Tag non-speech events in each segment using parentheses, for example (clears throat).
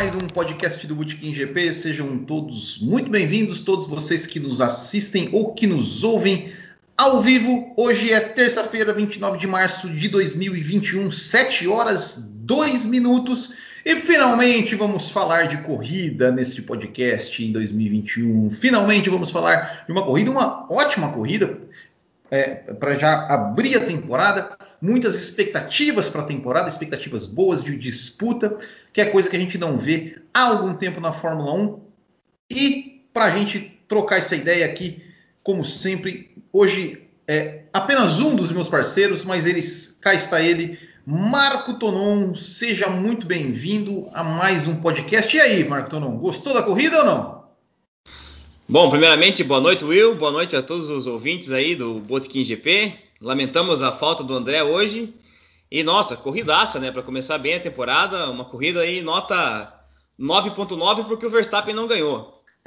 mais um podcast do Botequim GP. Sejam todos muito bem-vindos, todos vocês que nos assistem ou que nos ouvem ao vivo. Hoje é terça-feira, 29 de março de 2021, 7 horas 2 minutos. E finalmente vamos falar de corrida neste podcast em 2021. Finalmente vamos falar de uma corrida, uma ótima corrida, é, para já abrir a temporada muitas expectativas para a temporada, expectativas boas de disputa, que é coisa que a gente não vê há algum tempo na Fórmula 1. E para a gente trocar essa ideia aqui, como sempre, hoje é apenas um dos meus parceiros, mas eles, cá está ele, Marco Tonon. Seja muito bem-vindo a mais um podcast. E aí, Marco Tonon, gostou da corrida ou não? Bom, primeiramente, boa noite, Will. Boa noite a todos os ouvintes aí do Botequim GP. Lamentamos a falta do André hoje. E nossa, corridaça, né? Para começar bem a temporada, uma corrida aí nota 9.9 porque o Verstappen não ganhou. (laughs)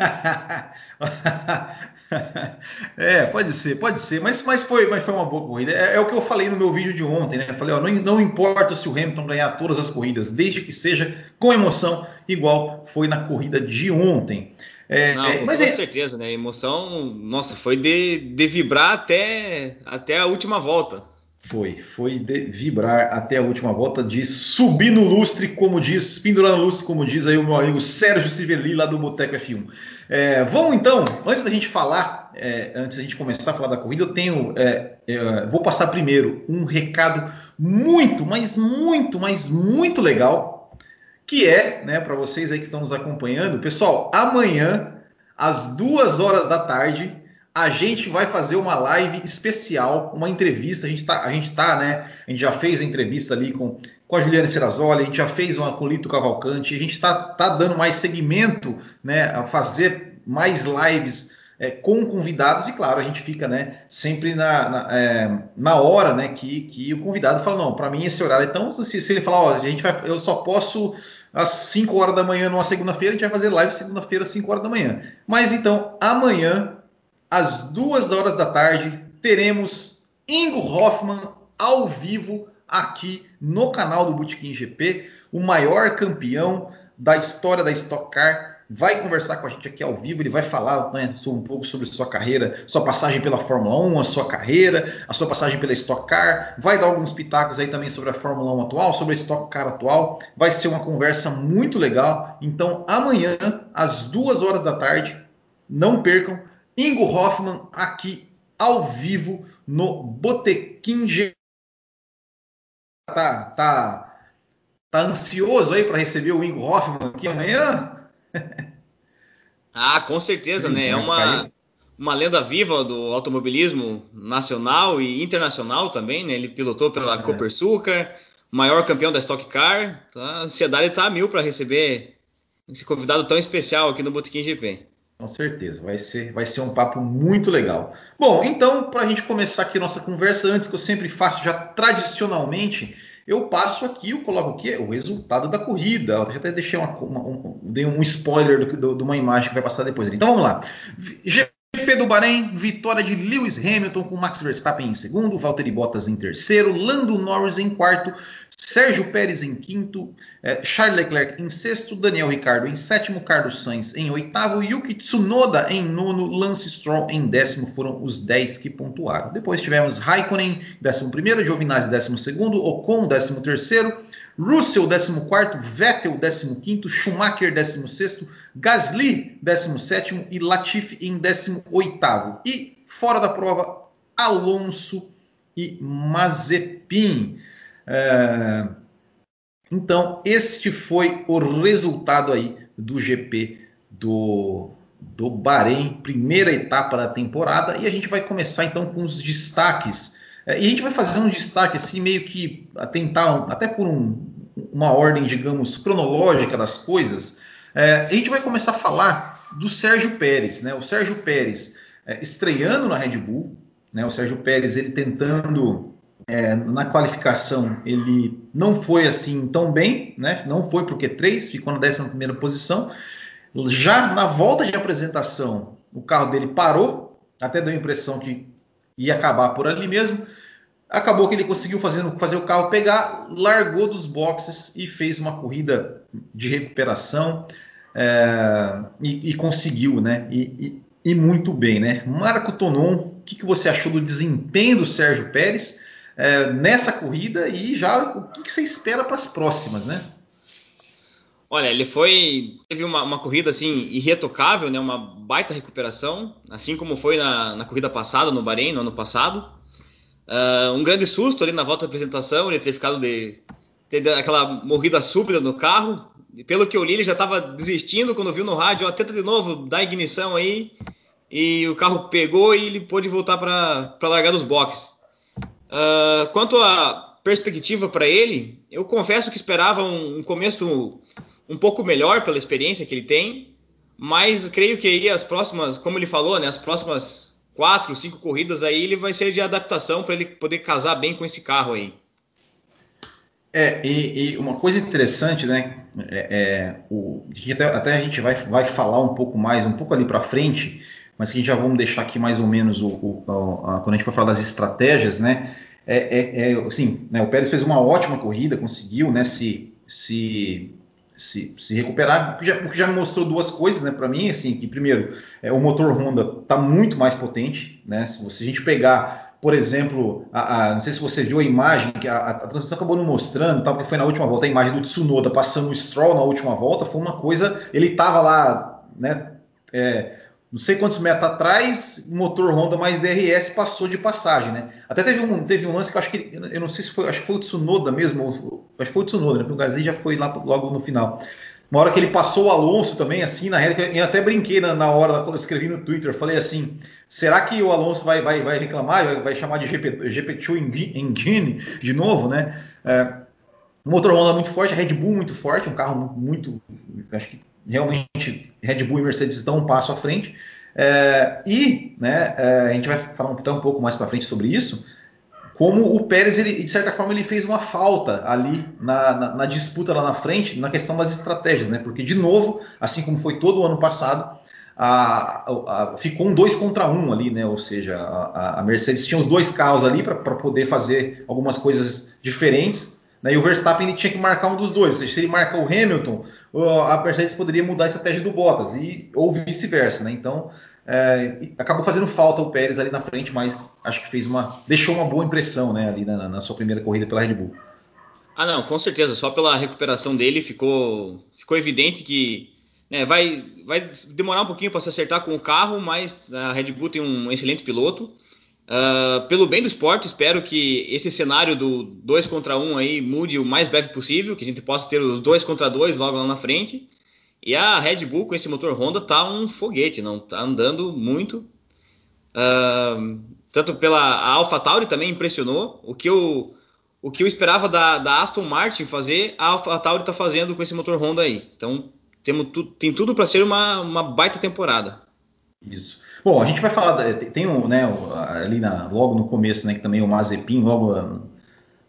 é, pode ser, pode ser, mas, mas, foi, mas foi uma boa corrida. É, é, o que eu falei no meu vídeo de ontem, né? Eu falei, ó, não, não importa se o Hamilton ganhar todas as corridas, desde que seja com emoção, igual foi na corrida de ontem. É, Não, com, mas com é... certeza, né? A emoção, nossa, foi de, de vibrar até, até a última volta. Foi, foi de vibrar até a última volta, de subir no lustre, como diz, pendurar no lustre, como diz aí o meu amigo Sérgio Civerli, lá do Boteco F1. É, vamos então, antes da gente falar, é, antes da gente começar a falar da corrida, eu tenho, é, é vou passar primeiro um recado muito, mas muito, mas muito legal que é, né, para vocês aí que estão nos acompanhando, pessoal, amanhã, às duas horas da tarde, a gente vai fazer uma live especial, uma entrevista. A gente tá, a gente tá, né? A gente já fez a entrevista ali com, com a Juliana Serrazoli, a gente já fez uma com Lito Cavalcante, a gente está tá dando mais segmento, né? A fazer mais lives é, com convidados, e claro, a gente fica né, sempre na, na, é, na hora né, que, que o convidado fala, não, para mim esse horário, então se, se ele falar, ó, a gente vai, eu só posso às 5 horas da manhã numa segunda-feira, a gente vai fazer live segunda-feira às 5 horas da manhã. Mas então, amanhã, às 2 horas da tarde, teremos Ingo Hoffman ao vivo aqui no canal do Botequim GP, o maior campeão da história da Stock Car vai conversar com a gente aqui ao vivo, ele vai falar né, um pouco sobre sua carreira, sua passagem pela Fórmula 1, a sua carreira, a sua passagem pela Stock Car, vai dar alguns pitacos aí também sobre a Fórmula 1 atual, sobre a Stock Car atual, vai ser uma conversa muito legal, então amanhã, às duas horas da tarde, não percam, Ingo Hoffman aqui ao vivo no Botequim G. Tá, tá, tá ansioso aí para receber o Ingo Hoffman aqui amanhã? (laughs) ah, com certeza, Sim, né? É uma, uma lenda viva do automobilismo nacional e internacional também, né? Ele pilotou pela é. Copersucar, maior campeão da Stock Car. Tá? A ansiedade está a mil para receber esse convidado tão especial aqui no Botequim GP. Com certeza, vai ser, vai ser um papo muito legal. Bom, então, para a gente começar aqui nossa conversa, antes que eu sempre faço já tradicionalmente, eu passo aqui, eu coloco o quê? O resultado da corrida. Eu até deixei uma, uma, um, dei um spoiler do, do, de uma imagem que vai passar depois. Então vamos lá. GP do Bahrein, vitória de Lewis Hamilton com Max Verstappen em segundo, Valtteri Bottas em terceiro, Lando Norris em quarto, Sérgio Pérez em quinto, é, Charles Leclerc em sexto, Daniel Ricardo em sétimo, Carlos Sainz em oitavo, Yuki Tsunoda em nono, Lance Stroll em décimo, foram os dez que pontuaram. Depois tivemos Raikkonen, décimo primeiro, Giovinazzi, décimo segundo, Ocon, décimo terceiro, Russell, décimo quarto, Vettel, décimo quinto, Schumacher, décimo sexto, Gasly, décimo sétimo e Latifi em décimo oitavo. E fora da prova, Alonso e Mazepin. É, então, este foi o resultado aí do GP do, do Bahrein, primeira etapa da temporada, e a gente vai começar então com os destaques. É, e a gente vai fazer um destaque assim, meio que tentar, até por um, uma ordem, digamos, cronológica das coisas. É, a gente vai começar a falar do Sérgio Pérez, né? O Sérgio Pérez estreando na Red Bull, né? O Sérgio Pérez ele tentando é, na qualificação ele não foi assim tão bem, né? não foi o Q3, ficou na 11 posição. Já na volta de apresentação, o carro dele parou, até deu a impressão que ia acabar por ali mesmo. Acabou que ele conseguiu fazer, fazer o carro pegar, largou dos boxes e fez uma corrida de recuperação é, e, e, conseguiu, né? E, e, e, muito bem, né? Marco Tonon, o que, que você achou do desempenho do Sérgio Pérez é, nessa corrida e já o que, que você espera para as próximas, né? Olha, ele foi. Teve uma, uma, corrida assim irretocável, né? Uma baita recuperação, assim como foi na, na corrida passada, no Bahrein, no ano passado. Uh, um grande susto ali na volta da apresentação, ele ter ficado de. ter aquela morrida súbita no carro. E pelo que eu li, ele já estava desistindo quando viu no rádio, ó, tenta de novo, dá ignição aí. E o carro pegou e ele pôde voltar para largar dos boxes. Uh, quanto à perspectiva para ele, eu confesso que esperava um, um começo um pouco melhor pela experiência que ele tem, mas creio que aí as próximas, como ele falou, né, as próximas quatro, cinco corridas aí ele vai ser de adaptação para ele poder casar bem com esse carro aí. É, e, e uma coisa interessante, né? É, é, o, até, até, a gente vai, vai falar um pouco mais, um pouco ali para frente, mas que já vamos deixar aqui mais ou menos o, o a, quando a gente for falar das estratégias, né? É, é, é assim, né, o Pérez fez uma ótima corrida, conseguiu, né? Se, se se, se recuperar, o que, já, já mostrou duas coisas, né, para mim, assim, que primeiro, é, o motor Honda está muito mais potente, né, se, você, a gente pegar, por exemplo, a, a, não sei se você viu a imagem, que a, a, transmissão acabou não mostrando, tal, porque foi na última volta, a imagem do Tsunoda passando o Stroll na última volta, foi uma coisa, ele estava lá, né, é, não sei quantos metros atrás, motor Honda mais DRS passou de passagem, né? Até teve um, teve um lance que eu acho que, eu não sei se foi, acho que foi o Tsunoda mesmo, acho que foi o Tsunoda, né? Porque o Gasly já foi lá logo no final. Uma hora que ele passou o Alonso também, assim, na reta, eu até brinquei na, na hora, eu escrevi no Twitter, falei assim, será que o Alonso vai, vai, vai reclamar, vai, vai chamar de GP, GP2 Engine de novo, né? É, motor Honda muito forte, Red Bull muito forte, um carro muito, acho que realmente Red Bull e Mercedes estão um passo à frente. É, e né, é, a gente vai falar um, um pouco mais para frente sobre isso. Como o Pérez, ele, de certa forma, ele fez uma falta ali na, na, na, disputa lá na frente, na questão das estratégias, né? Porque, de novo, assim como foi todo o ano passado, a, a, ficou um dois contra um ali, né? Ou seja, a, Mercedes tinha os dois carros ali para poder fazer algumas coisas diferentes E o Verstappen ele tinha que marcar um dos dois. Ou seja, se ele marcar o Hamilton, a Mercedes poderia mudar a estratégia do Bottas, e, ou vice-versa. Né? Então, é, acabou fazendo falta o Pérez ali na frente, mas acho que fez uma, deixou uma boa impressão né, ali na, na sua primeira corrida pela Red Bull. Ah, não, com certeza. Só pela recuperação dele ficou, ficou evidente que né, vai, vai demorar um pouquinho para se acertar com o carro, mas a Red Bull tem um excelente piloto. Uh, pelo bem do esporte, espero que esse cenário do 2 contra 1 um aí mude o mais breve possível, que a gente possa ter os 2 contra 2 logo lá na frente. E a Red Bull com esse motor Honda tá um foguete, não tá andando muito. Uh, tanto pela AlphaTauri também impressionou. O que eu, o que eu esperava da, da Aston Martin fazer, a AlphaTauri está fazendo com esse motor Honda aí. Então temos, tem tudo para ser uma, uma baita temporada. Isso. Bom, a gente vai falar, tem um, né, ali na, logo no começo, né, que também o Mazepin, logo,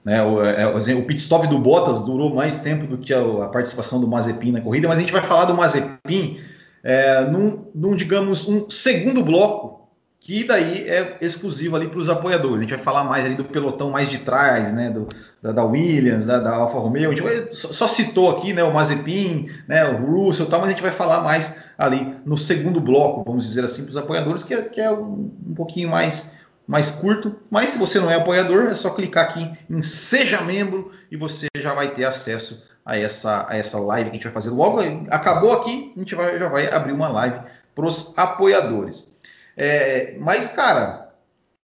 né, o, é, o pit stop do Bottas durou mais tempo do que a, a, participação do Mazepin na corrida, mas a gente vai falar do Mazepin é, num, num, digamos, um segundo bloco, que daí é exclusivo ali para os apoiadores. A gente vai falar mais ali do pelotão mais de trás, né, do, da, da, Williams, da, da, Alfa Romeo. A gente vai, só, só, citou aqui, né, o Mazepin, né, o Russell, tal, mas a gente vai falar mais ali no segundo bloco, vamos dizer assim, para os apoiadores, que é, que é um, pouquinho mais, mais curto. Mas se você não é apoiador, é só clicar aqui em Seja Membro e você já vai ter acesso a essa, a essa live que a gente vai fazer. Logo, acabou aqui, a gente vai, já vai abrir uma live para os apoiadores. É, mas, cara,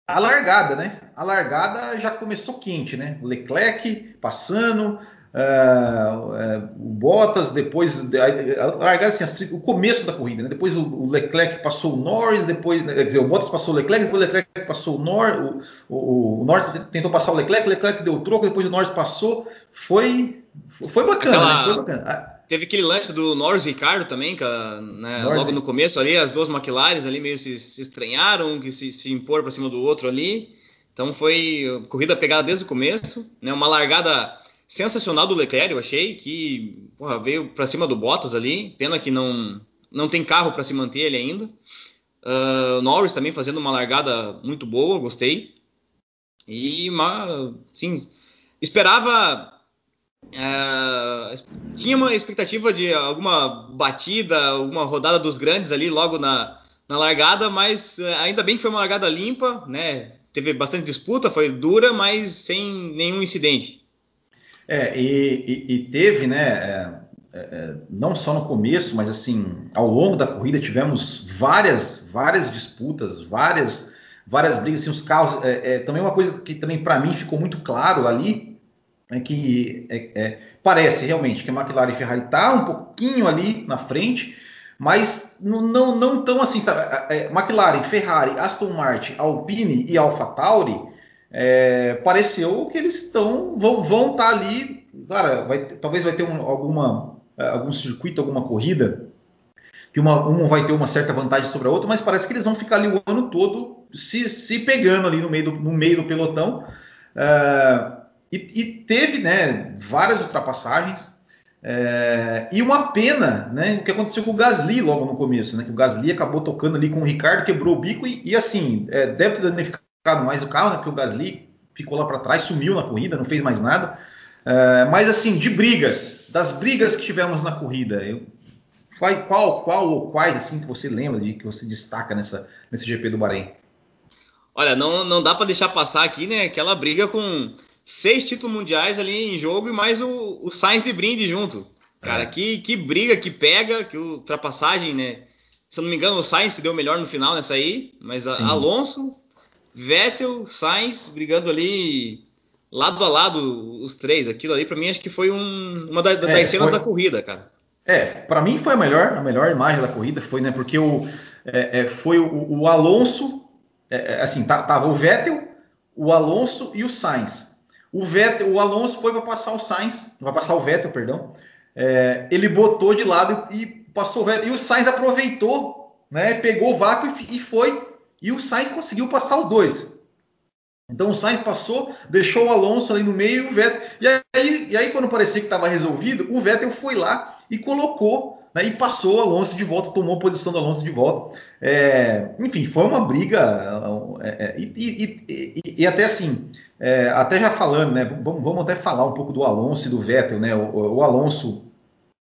a largada, né? A largada já começou quente, né? Leclerc passando, Uh, uh, o Bottas, depois largaram assim, o começo da corrida, né? depois o, o, Leclerc passou o Norris, depois quer dizer, o Bottas passou o Leclerc, depois o Leclerc passou o Norris, o, o, Norris tentou passar o Leclerc, o Leclerc deu o troco, depois o Norris passou, foi foi bacana, Aquela... né? foi bacana. Ah, teve aquele lance do Norris e Ricardo também, né, Norris... logo no começo ali, as duas McLaren ali meio se, se estranharam, que se, se impor para cima do outro ali. Então foi corrida pegada desde o começo, né? Uma largada sensacional do Leclerc, eu achei que porra, veio para cima do Bottas ali. Pena que não, não tem carro para se manter ele ainda. Uh, Norris também fazendo uma largada muito boa, gostei. E, sim, esperava. É, tinha uma expectativa de alguma batida, alguma rodada dos grandes ali logo na, na largada, mas é, ainda bem que foi uma largada limpa, né? Teve bastante disputa, foi dura, mas sem nenhum incidente. É, e, e, e teve, né? É, é, é, não só no começo, mas assim, ao longo da corrida tivemos várias, várias disputas, várias, várias brigas. Assim, os carros, é, é também uma coisa que também para mim ficou muito claro ali é que é, parece realmente que a McLaren e a Ferrari tá um pouquinho ali na frente, mas não, não, tão assim, sabe? McLaren, Ferrari, Aston Martin, Alpine e AlphaTauri, é, pareceu que eles estão vão vão estar tá ali, cara, vai, talvez vai ter um, alguma é, algum circuito, alguma corrida, que uma, uma vai ter uma certa vantagem sobre a outra, mas parece que eles vão ficar ali o ano todo se, se pegando ali no meio do, no meio do pelotão. Uh, e, e, teve né, várias ultrapassagens. É, e uma pena, né, o que aconteceu com o Gasly logo no começo, né, que o Gasly acabou tocando ali com o Ricardo, quebrou o bico e, e assim, é, deve ter danificado mais o carro, né, porque o Gasly ficou lá para trás, sumiu na corrida, não fez mais nada. É, mas assim, de brigas, das brigas que tivemos na corrida, eu, qual, qual ou quais assim que você lembra de que você destaca nessa, nesse GP do Bahrein? Olha, não, não dá para deixar passar aqui, né? Aquela briga com seis títulos mundiais ali em jogo e mais o, o Sainz de brinde junto. Cara, é. que, que briga, que pega, que ultrapassagem, né? Se eu não me engano, o Sainz se deu melhor no final nessa aí, mas Alonso, Vettel, Sainz brigando ali lado a lado os três. Aquilo ali, para mim, acho que foi um, uma da, é, das cenas foi, da corrida, cara. É, para mim foi a melhor, a melhor imagem da corrida, foi, né? Porque o, é, é foi o, o Alonso, é, é, assim, tá, tava o Vettel, o Alonso e o Sainz. O, Vettel, o Alonso foi para passar o Sainz, vai passar o Vettel, perdão. Ele botou de lado e, e passou o Vettel. E o Sainz aproveitou, né? Pegou o vácuo e, e foi. E o Sainz conseguiu passar os dois. Então o Sainz passou, deixou o Alonso ali no meio o Vettel. E aí, e aí quando parecia que estava resolvido, o Vettel foi lá e colocou né, e passou o Alonso de volta, tomou a posição do Alonso de volta. É, enfim, foi uma briga. É, é e, e, e, até assim, é, até já falando, né? Vamos, vamos, até falar um pouco do Alonso e do Vettel, né? O, o Alonso.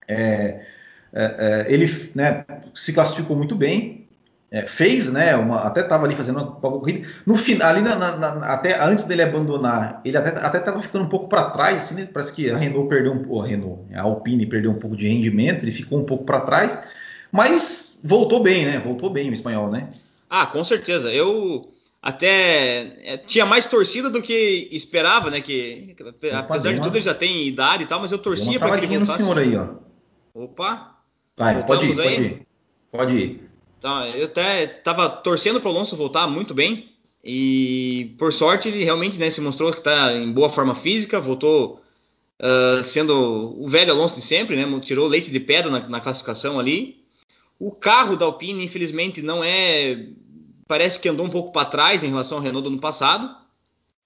É, é, ele né, se classificou muito bem, é, fez, né? Uma, até estava ali fazendo uma, uma corrida. No final, ali na, na, na, até antes dele abandonar, ele até estava ficando um pouco para trás. Assim, né? Parece que a Renault perdeu um, a Renault, a Alpine perdeu um pouco de rendimento, ele ficou um pouco para trás, mas voltou bem, né? Voltou bem o espanhol, né? Ah, com certeza. Eu até é, tinha mais torcida do que esperava, né? Que apesar de tudo ele já tem idade e tal, mas eu torcia para que ele voltasse. senhor aí, ó. Opa. Vai, pode ir, pode ir. Pode ir. Tá, eu até estava torcendo para o Alonso voltar muito bem. E por sorte ele realmente né, se mostrou que está em boa forma física, voltou uh, sendo o velho Alonso de sempre, né, tirou leite de pedra na, na, classificação ali. O carro da Alpine, infelizmente, não é. Parece que andou um pouco para trás em relação ao Renault do ano passado,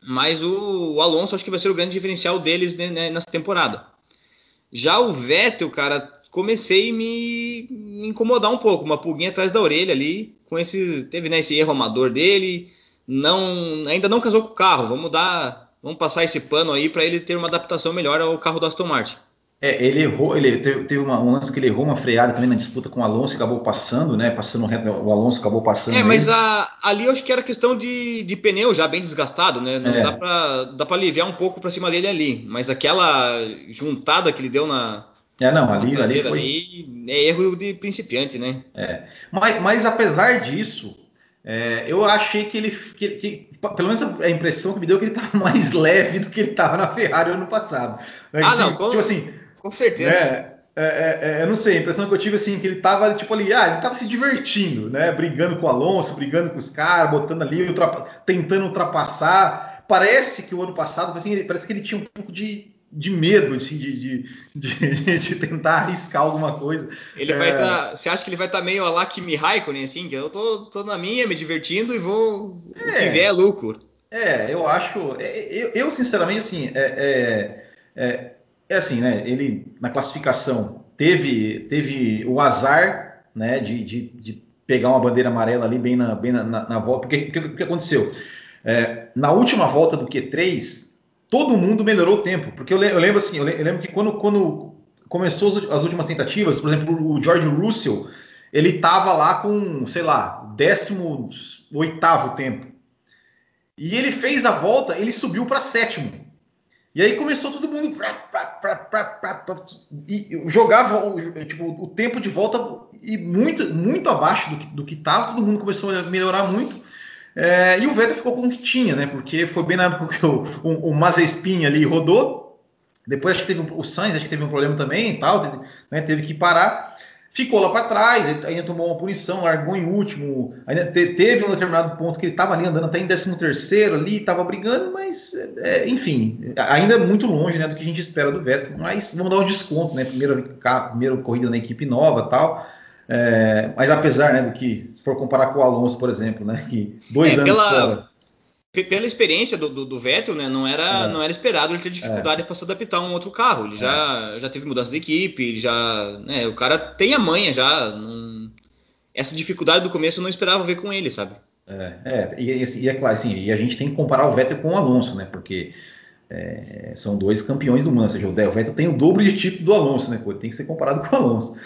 mas o, o Alonso acho que vai ser o grande diferencial deles né, né nessa temporada. Já o Vettel, cara, comecei a me, incomodar um pouco, uma pulguinha atrás da orelha ali, com esse, teve né, esse erro amador dele, não, ainda não casou com o carro, vamos dar, vamos passar esse pano aí para ele ter uma adaptação melhor ao carro do Aston Martin. É, ele errou, ele teve, uma, um lance que ele errou uma freada também na disputa com o Alonso e acabou passando, né? Passando o Alonso acabou passando. É, mas a, ali eu acho que era questão de, de pneu já bem desgastado, né? Não é. dá para aliviar um pouco para cima dele ali. Mas aquela juntada que ele deu na, é, não, ali, ali foi. Ali é erro de principiante, né? É. Mas, mas apesar disso, é, eu achei que ele. Que, que, pelo menos a impressão que me deu é que ele estava (laughs) mais leve do que ele estava na Ferrari ano passado. Ah, assim, não, com, tipo assim, com certeza. Né? É, é, é, eu não sei, a impressão que eu tive assim, que ele estava tipo ali, ah, ele estava se divertindo, né? Brigando com o Alonso, brigando com os caras, botando ali, ultrapa tentando ultrapassar. Parece que o ano passado, assim, parece que ele tinha um pouco de, de medo assim, de, de, de, (laughs) tentar arriscar alguma coisa. Ele é... vai tá, Você acha que ele vai estar tá meio a lá Kimi Raikkonen, assim? Que eu tô, tô na minha, me divertindo e vou. É, o que vier é lucro. É, eu acho. É, eu, eu sinceramente, assim, é, é, é, assim, né? Ele na classificação teve, teve o azar, né? De, de, de pegar uma bandeira amarela ali bem na, bem na, na, na volta. Porque o que, aconteceu? É, na última volta do Q3, todo mundo melhorou o tempo, porque eu, eu lembro assim, eu lembro que quando, quando começou as últimas tentativas, por exemplo, o George Russell, ele estava lá com, sei lá, 18 tempo. E ele fez a volta, ele subiu para sétimo. E aí começou todo mundo e jogava tipo, o tempo de volta e muito, muito abaixo do que estava. Todo mundo começou a melhorar muito. É, e o Vettel ficou com o que tinha, né? Porque foi bem na época que o, o, o Mazespin ali rodou. Depois acho que teve o Sainz, acho que teve um problema também e tal, teve, né, teve que parar ficou lá para trás, ainda tomou uma punição, largou em último, ainda te, teve um determinado ponto que ele estava ali andando até em 13 terceiro ali, estava brigando, mas é, enfim, ainda é muito longe né, do que a gente espera do Vettel, mas vamos dar um desconto, né? Primeira, primeira corrida na equipe nova tal. É, mas apesar né, do que, se for comparar com o Alonso, por exemplo, né, que dois é, anos pela, fora pela experiência do, do, do, Vettel, né, não era, é. não era esperado ele ter dificuldade é. para se adaptar a um outro carro. Ele é. já, já teve mudança de equipe, ele já, né, o cara tem a manha já. Não, essa dificuldade do começo eu não esperava ver com ele, sabe? É, é e, e, é claro, assim, e a gente tem que comparar o Vettel com o Alonso, né, porque são dois campeões do mundo, ou seja, o Vettel tem o dobro de título do Alonso, né, pô, tem que ser comparado com o Alonso.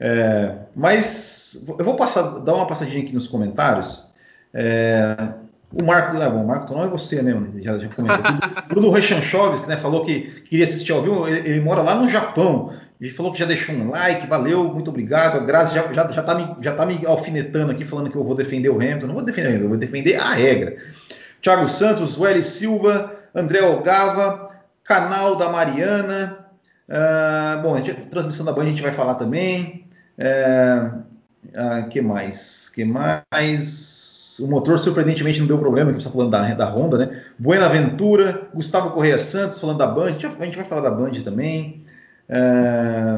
É, mas eu vou passar, dar uma passadinha aqui nos comentários. É, o Marco, é bom, o Marco não é você, né? Já, já comentou. (laughs) Bruno Rechanchovski, né? Falou que queria assistir ao vivo. Ele, ele, mora lá no Japão. Ele falou que já deixou um like, valeu, muito obrigado. A Grazi já, já, já, tá me, já tá me alfinetando aqui, falando que eu vou defender o Hamilton. Não vou defender o Hamilton, eu vou defender a regra. Thiago Santos, Welly Silva, André Olgava, canal da Mariana. Uh, bom, a, gente, a transmissão da Band a gente vai falar também. Uh, uh, que mais? Que mais? O motor surpreendentemente não deu problema, que você está falando da, da Honda, né? Buenaventura, Gustavo Correia Santos falando da Band, a gente vai falar da Band também. É...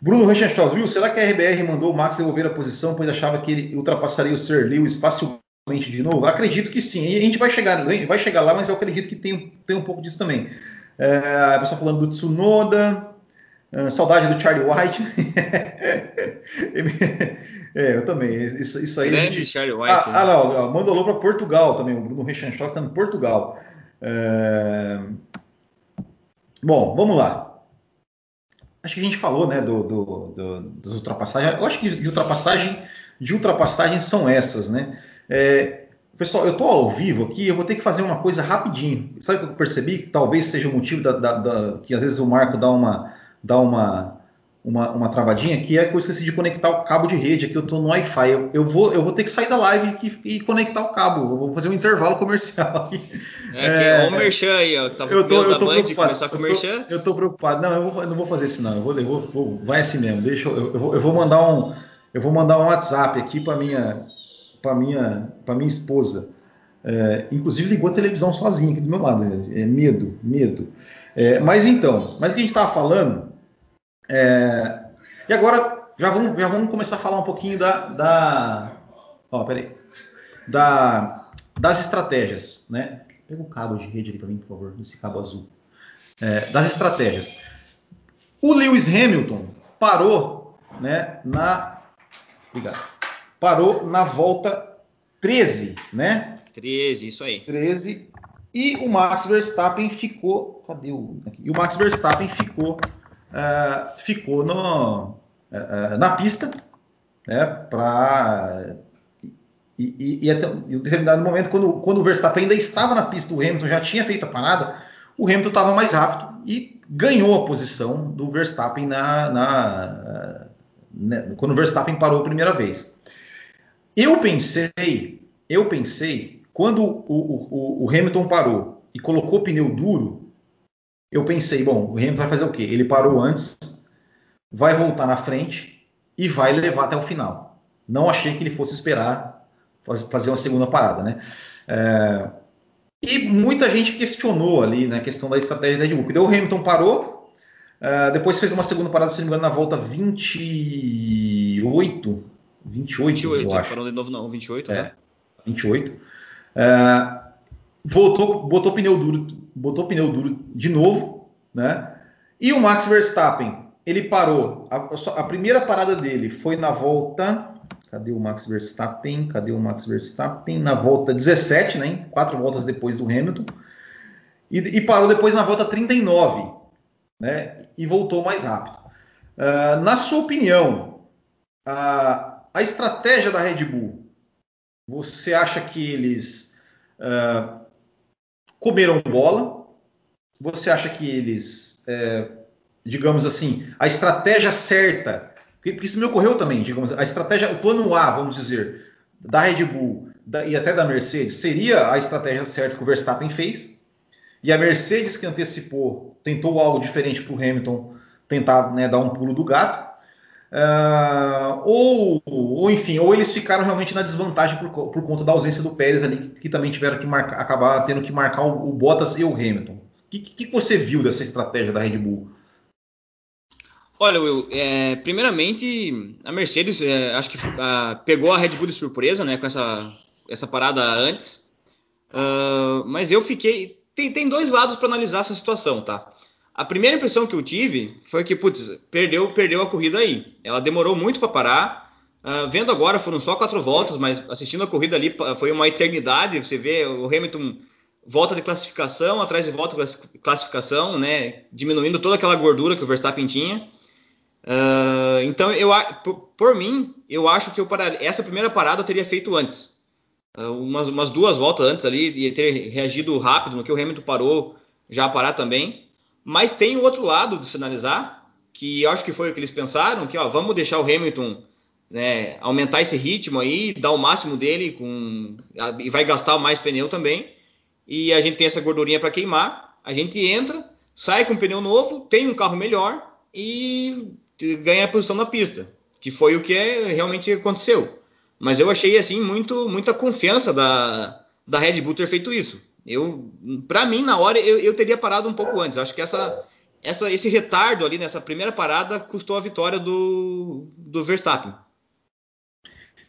Bruno Rechenstolz, viu? Será que a RBR mandou o Max devolver a posição, pois achava que ele ultrapassaria o Sir Lewis facilmente de novo? Acredito que sim. A gente vai chegar, vai chegar lá, mas eu acredito que tem, tem um pouco disso também. É, a pessoa falando do Tsunoda, é, saudade do Charlie White. (laughs) É, eu também. Isso, isso aí. Grande gente... Charlie White. Ah, né? ah não, mandou para Portugal também. O Bruno Rechanchó está em Portugal. É... Bom, vamos lá. Acho que a gente falou, né, do, do, do, das ultrapassagens. Eu acho que de ultrapassagem, de ultrapassagem são essas, né? É, pessoal, eu estou ao vivo aqui, eu vou ter que fazer uma coisa rapidinho. Sabe o que eu percebi? Que talvez seja o motivo da, da, da, que às vezes o Marco dá uma, dá uma uma, uma travadinha que é que eu esqueci de conectar o cabo de rede aqui, eu estou no Wi-Fi. Eu, eu, vou, eu vou ter que sair da live e, e, conectar o cabo. Eu vou fazer um intervalo comercial aqui. É, é, é o Merchan aí, ó. Tava eu tô, eu tô Band, começar com o Merchan. Eu tô preocupado. Não, eu, vou, eu, não vou fazer isso não. Eu vou, eu vou, vou vai assim mesmo. Deixa eu, eu, vou, eu vou mandar um eu vou mandar um WhatsApp aqui para minha para minha para minha esposa. É, inclusive ligou a televisão sozinha aqui do meu lado. É, medo, medo. É, mas então, mas o que a gente estava falando é, e agora já vamos, já vamos começar a falar um pouquinho da, da, ó, peraí, da das estratégias, né? Pega o cabo de rede ali para mim, por favor, esse cabo azul. É, das estratégias. O Lewis Hamilton parou, né? Na, obrigado. Parou na volta 13, né? 13, isso aí. 13. E o Max Verstappen ficou. Cadê o. Aqui? E o Max Verstappen ficou uh, ficou no, uh, na pista né, para. E, e, e, até um determinado momento, quando, quando o Verstappen ainda estava na pista, o Hamilton já tinha feito a parada, o Hamilton estava mais rápido e ganhou a posição do Verstappen na, na, na, quando o Verstappen parou a primeira vez. Eu pensei, eu pensei, quando o, o, o Hamilton parou e colocou pneu duro, eu pensei, bom, o Hamilton vai fazer o quê? Ele parou antes, vai voltar na frente e vai levar até o final. Não achei que ele fosse esperar fazer uma segunda parada, né? É, e muita gente questionou ali na né, questão da estratégia da Red Bull. Daí o Hamilton parou, é, depois fez uma segunda parada, se não me engano, na volta 28, 28, 28 eu acho. Parou de novo não, 28, é, né? 28. É, voltou, botou pneu duro, botou pneu duro de novo, né? E o Max Verstappen, ele parou. A, a primeira parada dele foi na volta Cadê o Max Verstappen? Cadê o Max Verstappen? Na volta 17, né? Quatro voltas depois do Hamilton. E, e parou depois na volta 39, né? E voltou mais rápido. Uh, na sua opinião, a, a estratégia da Red Bull, você acha que eles uh, comeram bola? Você acha que eles, uh, digamos assim, a estratégia certa porque isso me ocorreu também, digamos, a estratégia, o plano A, vamos dizer, da Red Bull da, e até da Mercedes, seria a estratégia certa que o Verstappen fez, e a Mercedes que antecipou, tentou algo diferente para o Hamilton tentar né, dar um pulo do gato, uh, ou, ou, enfim, ou eles ficaram realmente na desvantagem por, por conta da ausência do Pérez ali, que, que também tiveram que marcar, acabar tendo que marcar o, o Bottas e o Hamilton. O que, que, você viu dessa estratégia da Red Bull? Olha, Will, é, primeiramente a Mercedes é, acho que uh, pegou a Red Bull de surpresa, né, com essa, essa parada antes. Uh, mas eu fiquei. Tem, tem dois lados para analisar essa situação, tá? A primeira impressão que eu tive foi que, putz, perdeu, perdeu a corrida aí. Ela demorou muito para parar. Uh, vendo agora, foram só quatro voltas, mas assistindo a corrida ali foi uma eternidade. Você vê o Hamilton volta de classificação, atrás de volta de classificação, né? Diminuindo toda aquela gordura que o Verstappen tinha. Uh, então, eu, por, por, mim, eu acho que eu parar, essa primeira parada eu teria feito antes. Uh, umas, umas, duas voltas antes ali e ter reagido rápido no que o Hamilton parou, já parar também. Mas tem o outro lado de sinalizar, que eu acho que foi o que eles pensaram, que ó, vamos deixar o Hamilton né, aumentar esse ritmo aí, dar o máximo dele com, e vai gastar mais pneu também. E a gente tem essa gordurinha para queimar. A gente entra, sai com um pneu novo, tem um carro melhor e ganha a posição na pista, que foi o que é, realmente aconteceu. Mas eu achei assim muito muita confiança da, da Red Bull ter feito isso. Eu, para mim, na hora eu, eu, teria parado um pouco antes. Acho que essa, essa, esse retardo ali nessa primeira parada custou a vitória do, do Verstappen.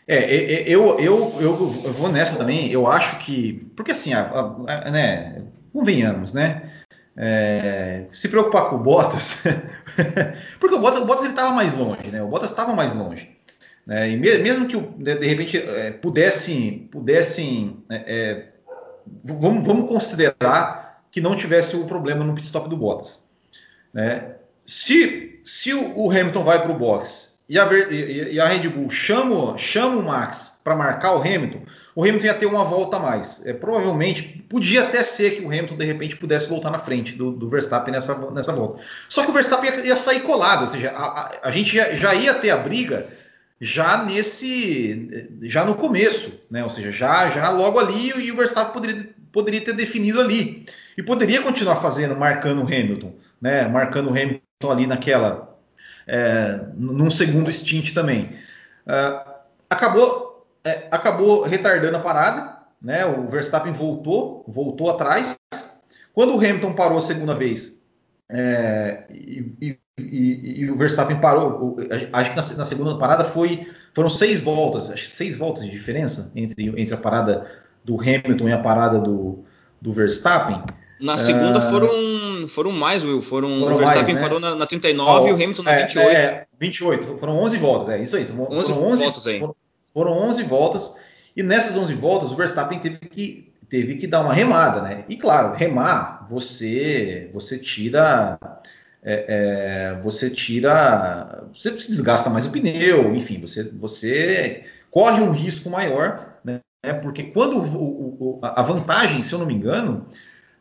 É, eu, eu, eu, vou nessa também. Eu acho que. Porque assim, a, a, né, convenhamos, né? é, se preocupar com o Bottas, (laughs) porque o Bottas, o Bottas estava mais longe, né? O Bottas estava mais longe. Né? E mesmo que de, de repente é, pudessem, pudessem é, é, vamos, vamos, considerar que não tivesse o problema no pit stop do Bottas. Né? Se, se o Hamilton vai para o box e a, e a Red Bull chama, chama o Max para marcar o Hamilton, o Hamilton ia ter uma volta a mais. É, provavelmente, podia até ser que o Hamilton de repente pudesse voltar na frente do, do Verstappen nessa, nessa volta. Só que o Verstappen ia, ia sair colado, ou seja, a, a, a gente já, já, ia ter a briga já nesse, já no começo, né? Ou seja, já, já logo ali e o Verstappen poderia, poderia ter definido ali e poderia continuar fazendo, marcando o Hamilton, né? Marcando o Hamilton ali naquela, é, num segundo stint também. Uh, acabou é, acabou retardando a parada, né? O Verstappen voltou, voltou atrás. Quando o Hamilton parou a segunda vez é, e, e, e, o Verstappen parou, acho que na, segunda parada foi, foram seis voltas, acho seis voltas de diferença entre, entre a parada do Hamilton e a parada do, do Verstappen. Na segunda uh, foram, foram mais, Will. Foram, foram o Verstappen mais, né? parou na, na 39 e o Hamilton na é, 28. É, 28. Foram 11 voltas, é isso aí. Foram 11, 11 voltas aí. Foram, foram 11 voltas e nessas 11 voltas o Verstappen teve que, teve que dar uma remada, né? E claro, remar você você tira é, é, você tira você desgasta mais o pneu, enfim, você você corre um risco maior, né? Porque quando o, o, a vantagem, se eu não me engano,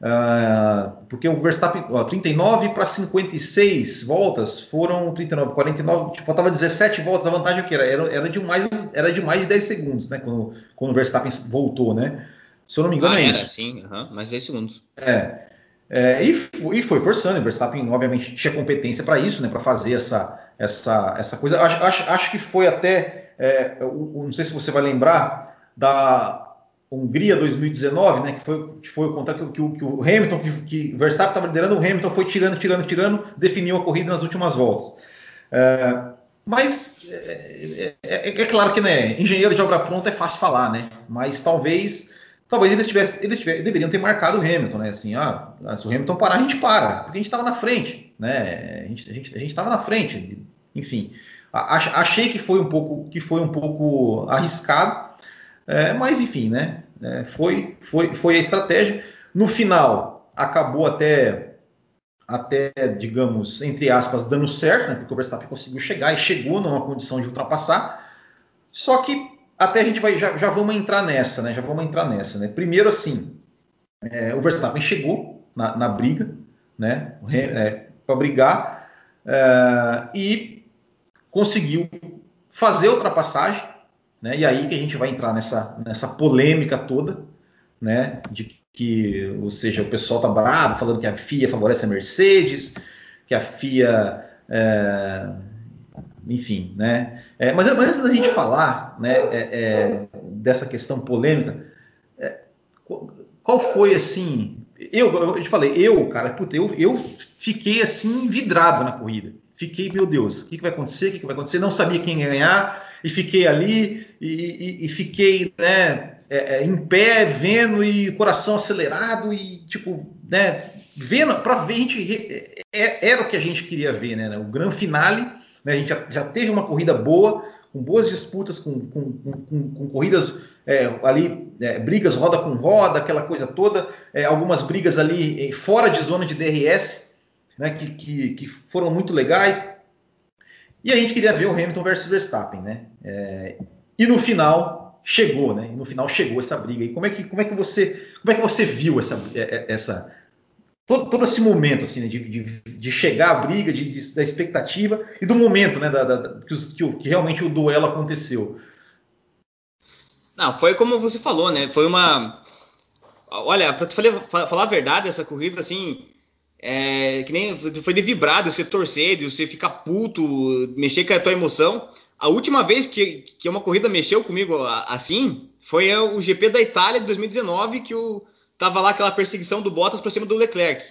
Uh, porque o Verstappen, ó, 39 para 56 voltas foram 39, 49, faltava 17 voltas, a vantagem que era? Era, era, de mais, era de mais de 10 segundos, né? Quando, quando o Verstappen voltou, né? Se eu não me engano, ah, é era, isso. Sim, uhum, mais 10 segundos. É. é e, e, foi forçando, o Verstappen, obviamente, tinha competência para isso, né? Para fazer essa, essa, essa coisa. Acho, acho, acho que foi até. É, não sei se você vai lembrar da Hungria 2019, né, que foi, que foi o contrato que, que, o Hamilton, que, que o Verstappen estava liderando, o Hamilton foi tirando, tirando, tirando, definiu a corrida nas últimas voltas. É, mas é, é, é, claro que né, engenheiro de obra pronta é fácil falar, né? Mas talvez, talvez eles tivessem, eles tivessem, deveriam ter marcado o Hamilton, né? Assim, ah, se o Hamilton parar, a gente para, porque a gente estava na frente, né? A gente, a gente, a gente estava na frente, enfim. achei que foi um pouco, que foi um pouco arriscado, é, mas enfim, né? É, foi, foi, foi a estratégia. No final, acabou até, até, digamos, entre aspas, dando certo, né? Porque o Verstappen conseguiu chegar e chegou numa condição de ultrapassar. Só que até a gente vai, já, já vamos entrar nessa, né? Já vamos entrar nessa, né? Primeiro, assim, é, o Verstappen chegou na, na briga, né? É, para brigar é, e conseguiu fazer a ultrapassagem né? E aí que a gente vai entrar nessa, nessa polêmica toda, né? De que, ou seja, o pessoal tá bravo falando que a FIA favorece a Mercedes, que a FIA, é, enfim, né? É, mas, antes da gente falar, né, é, é dessa questão polêmica, é, qual foi assim? Eu, eu te falei, eu, cara, puta, eu, eu fiquei assim vidrado na corrida. Fiquei, meu Deus, o que, que vai acontecer? O que, que vai acontecer? Não sabia quem ia ganhar e fiquei ali e, e, e fiquei né, é, é, em pé vendo e coração acelerado e tipo né, vendo para ver a gente é, era o que a gente queria ver né, o grande finale né, a gente já, já, teve uma corrida boa com boas disputas com, com, com, com corridas é, ali é, brigas roda com roda aquela coisa toda algumas brigas ali fora de zona de DRS né, que, que, que foram muito legais e a gente queria ver o Hamilton versus Verstappen, né? É, e no final chegou, né? E no final chegou essa briga. E como é que, como é que você, como é que você viu essa, é, é, essa todo, todo esse momento assim, né? de, de, de, chegar à briga, de, de, da expectativa e do momento, né? Da, da, que, que, que realmente o duelo aconteceu. Não, foi como você falou, né? Foi uma. Olha, para falar a verdade, essa corrida, assim, é, que nem foi de vibrar, de você torcer, de você ficar puto, mexer com a tua emoção. A última vez que, que uma corrida mexeu comigo assim foi o GP da Itália de 2019, que o, tava lá aquela perseguição do Bottas para cima do Leclerc.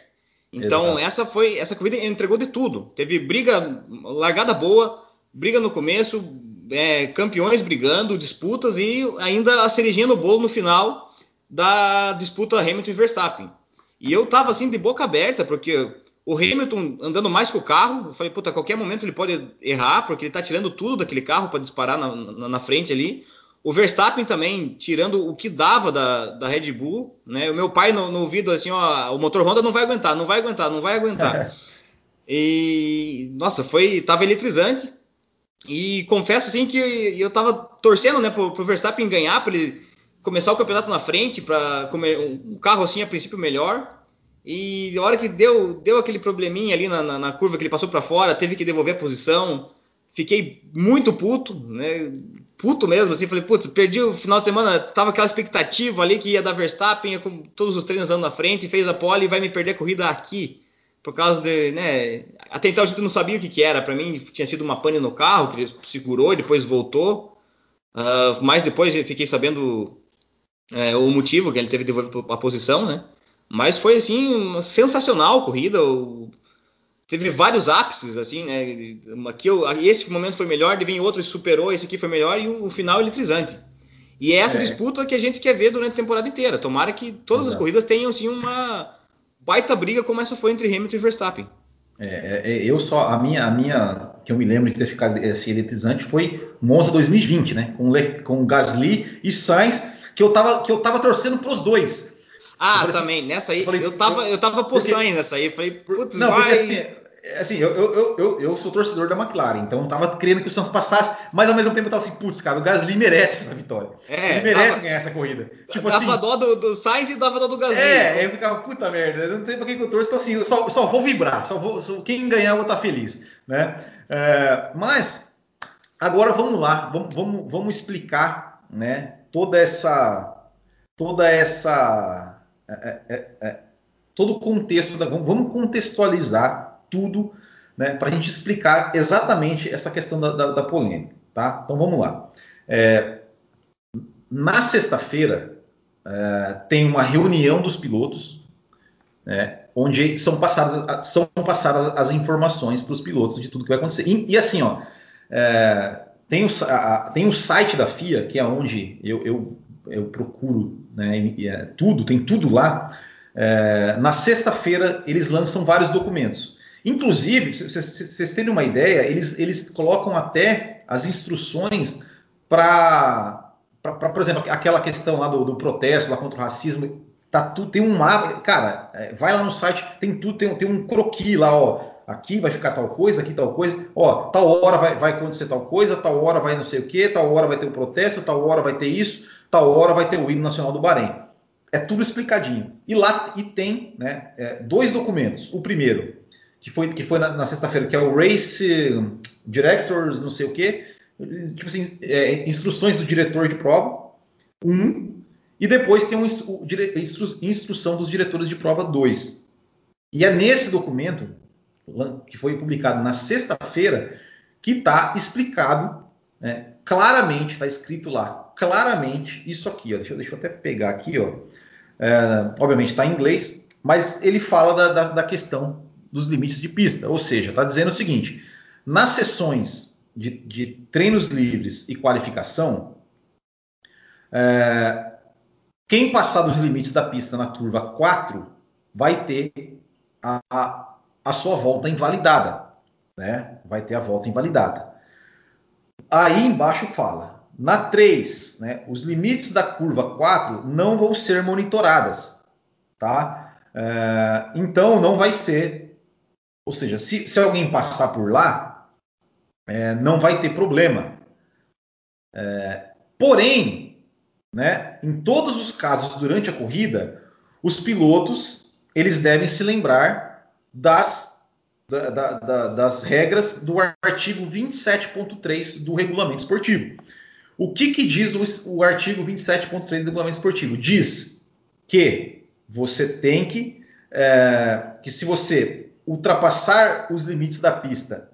Então Exato. essa foi essa corrida entregou de tudo. Teve briga, largada boa, briga no começo, é, campeões brigando, disputas e ainda a cerejinha no bolo no final da disputa Hamilton e Verstappen. E eu tava assim de boca aberta, porque o Hamilton andando mais que o carro, eu falei, puta, a qualquer momento ele pode errar, porque ele tá tirando tudo daquele carro para disparar na, na, na, frente ali. O Verstappen também tirando o que dava da, da Red Bull, né? O meu pai no, no ouvido assim, ó, o motor Honda não vai aguentar, não vai aguentar, não vai aguentar. (laughs) e nossa, foi, tava eletrizante. E confesso assim que eu tava torcendo, né, pro, pro Verstappen ganhar, para ele começar o campeonato na frente, para um carro assim a princípio melhor. E a hora que deu, deu aquele probleminha ali na, na, na curva que ele passou para fora, teve que devolver a posição. Fiquei muito puto, né? Puto mesmo, assim. Falei, putz, perdi o final de semana. Tava aquela expectativa ali que ia dar Verstappen, ia com todos os treinos andando na frente, fez a pole e vai me perder a corrida aqui. Por causa de, né? Até então a gente não sabia o que, que era. Para mim tinha sido uma pane no carro, que ele segurou e depois voltou. Uh, mas depois fiquei sabendo é, o motivo que ele teve de devolver a posição, né? Mas foi assim sensacional corrida. O... Teve vários ápices, assim, né? Aqui, esse momento foi melhor, vem outro superou, esse aqui foi melhor e o, o final eletrizante. E é essa é. disputa que a gente quer ver durante a temporada inteira. Tomara que todas Exato. as corridas tenham assim uma baita briga como essa foi entre Hamilton e Verstappen. É, é, eu só a minha a minha que eu me lembro de ter ficado assim, eletrizante foi Monza 2020, né? Com, Le, com Gasly e Sainz que eu tava, que eu tava torcendo pros dois. Ah, assim, também. Assim, nessa aí, eu, falei, eu tava, eu, tava nessa aí. Falei, putz, Não, vai... porque assim, assim eu, eu, eu, eu, sou torcedor da McLaren, então eu tava querendo que o Santos passasse, mas ao mesmo tempo eu tava assim, putz, cara, o Gasly merece essa vitória. É, Ele merece dava, ganhar essa corrida. Tipo dava assim. dó do, do Sainz e dava dó do Gasly. É, eu ficava, puta merda, eu não sei pra que eu torço, então assim, eu só, só vou vibrar, só vou, só, quem ganhar eu vou estar tá feliz, né? É, mas, agora vamos lá, vamos, vamos, vamos explicar, né? toda essa toda essa é, é, é, é. Todo o contexto da, vamos contextualizar tudo né, para a gente explicar exatamente essa questão da, da, da polêmica tá? Então vamos lá. É, na sexta-feira é, tem uma reunião dos pilotos né, onde são passadas, são passadas as informações para os pilotos de tudo que vai acontecer. E, e assim ó tem o, a, tem o site da FIA, que é onde eu, eu, eu procuro né, é, tudo, tem tudo lá. É, na sexta-feira eles lançam vários documentos. Inclusive, vocês terem uma ideia, eles, eles colocam até as instruções para, por exemplo, aquela questão lá do, do, protesto lá contra o racismo. Tá tudo, tem um mapa, cara, é, vai lá no site, tem tudo, tem, tem um croqui lá, ó. Aqui vai ficar tal coisa, aqui tal coisa, ó, tal hora vai, vai acontecer tal coisa, tal hora vai não sei o que, tal hora vai ter um protesto, tal hora vai ter isso, tal hora vai ter o hino nacional do Bahrein. É tudo explicadinho. E lá e tem né, é, dois documentos. O primeiro, que foi, que foi na, na sexta-feira, que é o Race Directors, não sei o quê, tipo assim, é, instruções do diretor de prova, um, e depois tem um instru, instru, instrução dos diretores de prova, dois. E é nesse documento, que foi publicado na sexta-feira, que está explicado né, claramente, está escrito lá, claramente, isso aqui, ó, deixa, deixa eu até pegar aqui, ó, é, obviamente está em inglês, mas ele fala da, da, da questão dos limites de pista, ou seja, está dizendo o seguinte, nas sessões de, de treinos livres e qualificação, é, quem passar dos limites da pista na curva 4 vai ter a, a, a sua volta invalidada. Né? Vai ter a volta invalidada. Aí embaixo fala: na 3, né, os limites da curva 4 não vão ser monitoradas. Tá? É, então não vai ser. Ou seja, se, se alguém passar por lá, é, não vai ter problema. É, porém, né, em todos os casos durante a corrida, os pilotos eles devem se lembrar das, da, da, da, das regras do artigo 27.3 do regulamento esportivo. O que, que diz o, o artigo 27.3 do regulamento esportivo? Diz que você tem que, é, que se você ultrapassar os limites da pista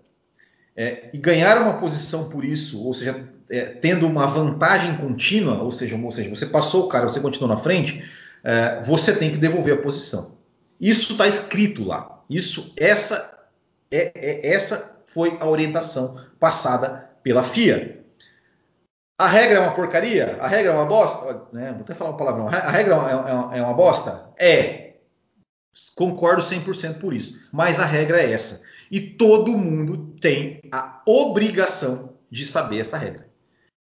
é, e ganhar uma posição por isso, ou seja, é, tendo uma vantagem contínua, ou seja, ou seja, você passou o cara, você continuou na frente, é, você tem que devolver a posição. Isso está escrito lá. Isso, essa, é, é, essa foi a orientação passada pela FIA. A regra é uma porcaria? A regra é uma bosta? Né? Vou até falar uma palavra. A regra é uma, é uma bosta? É. Concordo 100% por isso. Mas a regra é essa. E todo mundo tem a obrigação de saber essa regra.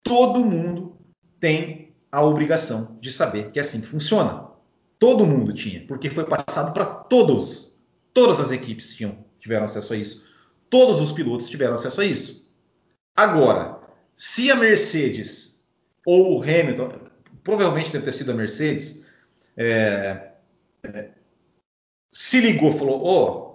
Todo mundo tem a obrigação de saber que é assim funciona. Todo mundo tinha, porque foi passado para todos. Todas as equipes tinham, tiveram acesso a isso. Todos os pilotos tiveram acesso a isso. Agora, se a Mercedes ou o Hamilton, provavelmente deve ter sido a Mercedes, é, é, se ligou, falou: Ó, oh,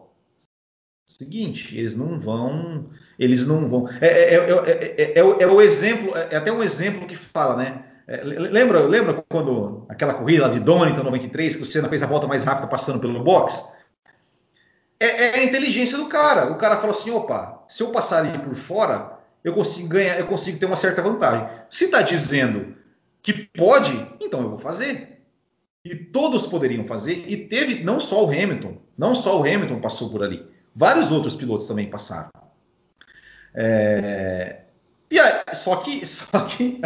Seguinte, eles não vão, eles não vão. É, é, é, é, o exemplo, é até um exemplo que fala, né? lembra, lembra quando aquela corrida de Donington 93 que o Senna fez a volta mais rápida passando pelo box? É, a inteligência do cara. O cara falou assim: opa, se eu passar ali por fora, eu consigo ganhar, eu consigo ter uma certa vantagem. Se está dizendo que pode, então eu vou fazer. E todos poderiam fazer. E teve não só o Hamilton, não só o Hamilton passou por ali. Vários outros pilotos também passaram. É, e aí, só que, (laughs) só que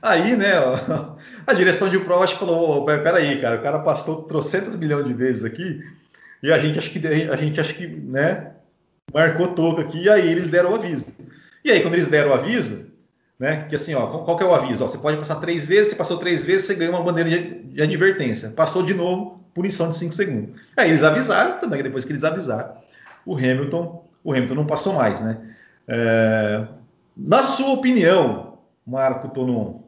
aí, né, ó, a direção de prova acho que falou, peraí, cara, o cara passou trocentas milhões de vezes aqui e a gente acha que a gente acha que, né, marcou toco aqui e aí eles deram o aviso. E aí quando eles deram o aviso, né, que assim, ó, qual que é o aviso? Ó, você pode passar três vezes, você passou três vezes, você ganha uma bandeira de, de advertência. Passou de novo, punição de 5 segundos. Aí eles avisaram, também depois que eles avisaram, o Hamilton, o Hamilton não passou mais, né? É, na sua opinião, Marco Tonon,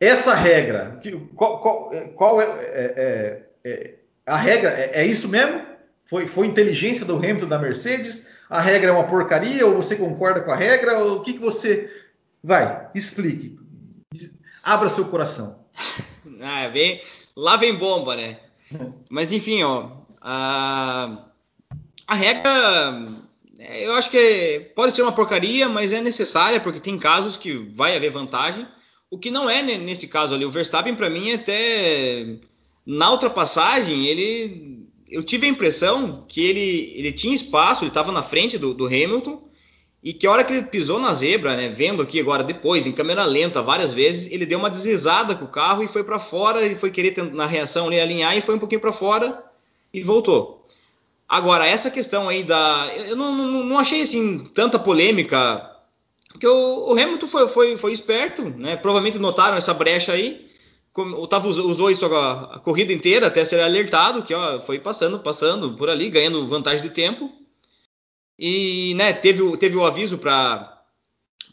essa regra, qual, qual, qual é, é, é, é, a regra? É, é, isso mesmo? Foi, foi inteligência do Hamilton da Mercedes? A regra é uma porcaria ou você concorda com a regra? Ou o que, que você vai? Explique. Abra seu coração. (laughs) Ah, bem, lá vem bomba, né? (laughs) Mas enfim, ó, a, a regra, é, eu acho que pode ser uma porcaria, mas é necessária porque tem casos que vai haver vantagem. O que não é nesse caso ali, o Verstappen para mim até na ultrapassagem ele, eu tive a impressão que ele, ele tinha espaço, ele estava na frente do, do Hamilton e que a hora que ele pisou na zebra, né, vendo aqui agora depois, em câmera lenta, várias vezes, ele deu uma deslizada com o carro e foi para fora e foi querer na reação ali alinhar e foi um pouquinho para fora e voltou. Agora, essa questão aí da. Eu não, não, não achei assim tanta polêmica. Porque o, o Hamilton foi, foi, foi esperto, né? Provavelmente notaram essa brecha aí. O Otávio usou isso a, a, corrida inteira até ser alertado, que ó, foi passando, passando por ali, ganhando vantagem de tempo. E né, teve, teve o aviso para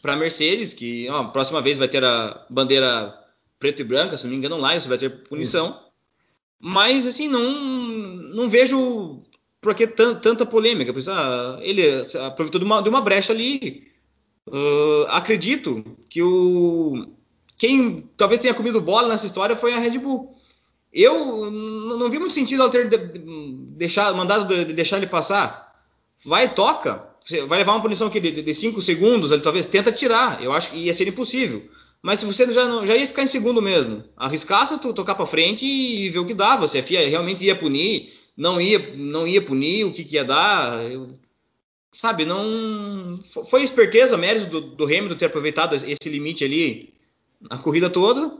para a Mercedes, que ó, a próxima vez vai ter a bandeira preto e branca, se não me engano, lá, isso vai ter punição. Isso. Mas, assim, não, não vejo por que tanta polêmica. Pois, ah, ele aproveitou de uma, de uma brecha ali. Uh, acredito que o quem talvez tenha comido bola nessa história foi a Red Bull. Eu não vi muito sentido ela ter deixado, mandado de deixar ele passar. Vai, toca vai levar uma punição aqui de 5 segundos, ele talvez tenta tirar. Eu acho que ia ser impossível. Mas se você já, não, já ia ficar em segundo mesmo, arriscasse tu tocar para frente e ver o que dava. Se a FIA realmente ia punir, não ia, não ia punir, o que, que ia dar. Eu, sabe, não. Foi esperteza, mérito do, do Hamilton ter aproveitado esse limite ali a corrida toda.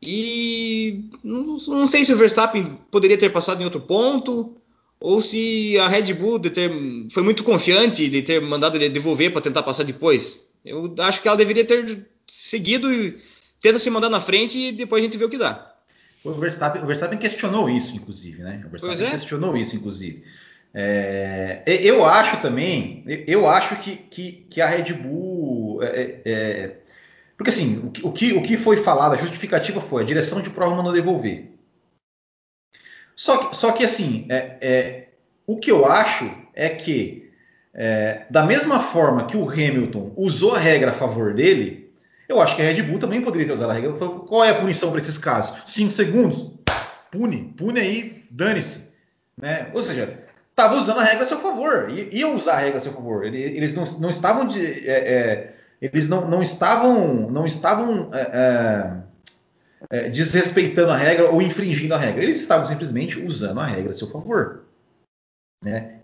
E não, não sei se o Verstappen poderia ter passado em outro ponto ou se a Red Bull ter, foi muito confiante de ter mandado ele devolver para tentar passar depois. Eu acho que ela deveria ter seguido e tenta se mandar na frente e depois a gente vê o que dá. O Verstappen, o Verstappen questionou isso, inclusive, né? O Verstappen é. questionou isso, inclusive. É, eu acho também, eu acho que, que, que a Red Bull. É, é, porque assim, o que, o que foi falado, a justificativa foi a direção de prova mandou devolver. Só que, só que assim, é, é, o que eu acho é que, é, da mesma forma que o Hamilton usou a regra a favor dele, eu acho que a Red Bull também poderia ter usado a regra. Qual é a punição para esses casos? Cinco segundos? Pune, pune aí, dane-se. Né? Ou seja, estava usando a regra a seu favor, iam usar a regra a seu favor. Eles não, não estavam de, é, é, eles não, não estavam, não estavam é, é é, desrespeitando a regra ou infringindo a regra. Eles estavam simplesmente usando a regra a seu favor. Né?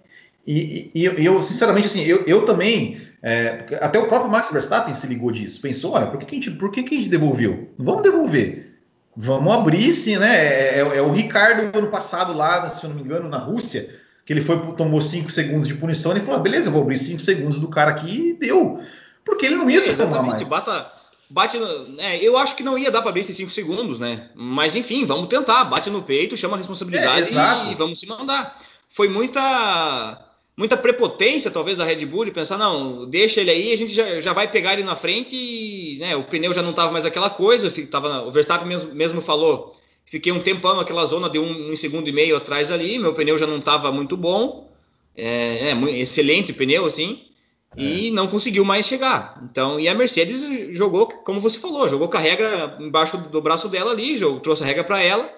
E, e, e eu, sinceramente, assim, eu, eu também. É, até o próprio Max Verstappen se ligou disso. Pensou, olha, por que, que, a, gente, por que, que a gente devolveu? Vamos devolver. Vamos abrir, sim, né? É, é, é, o Ricardo ano passado lá, se eu não me engano, na Rússia, que ele foi tomou 5 segundos de punição. Ele falou, ah, beleza, eu vou abrir 5 segundos do cara aqui e deu. Porque ele não ia é, mais. Bata, bate no, é, eu acho que não ia dar para abrir esses 5 segundos, né? Mas enfim, vamos tentar, bate no peito, chama a responsabilidade é, e vamos se mandar. Foi muita muita prepotência talvez da Red Bull de pensar, não, deixa ele aí, a gente já, já vai pegar ele na frente e né, o pneu já não estava mais aquela coisa, tava, o Verstappen mesmo, mesmo falou, fiquei um tempão naquela zona de um, um segundo e meio atrás ali, meu pneu já não estava muito bom, é, é, excelente pneu assim, e é. não conseguiu mais chegar. Então, e a Mercedes jogou, como você falou, jogou com a regra embaixo do braço dela ali, jogou, trouxe a regra para ela.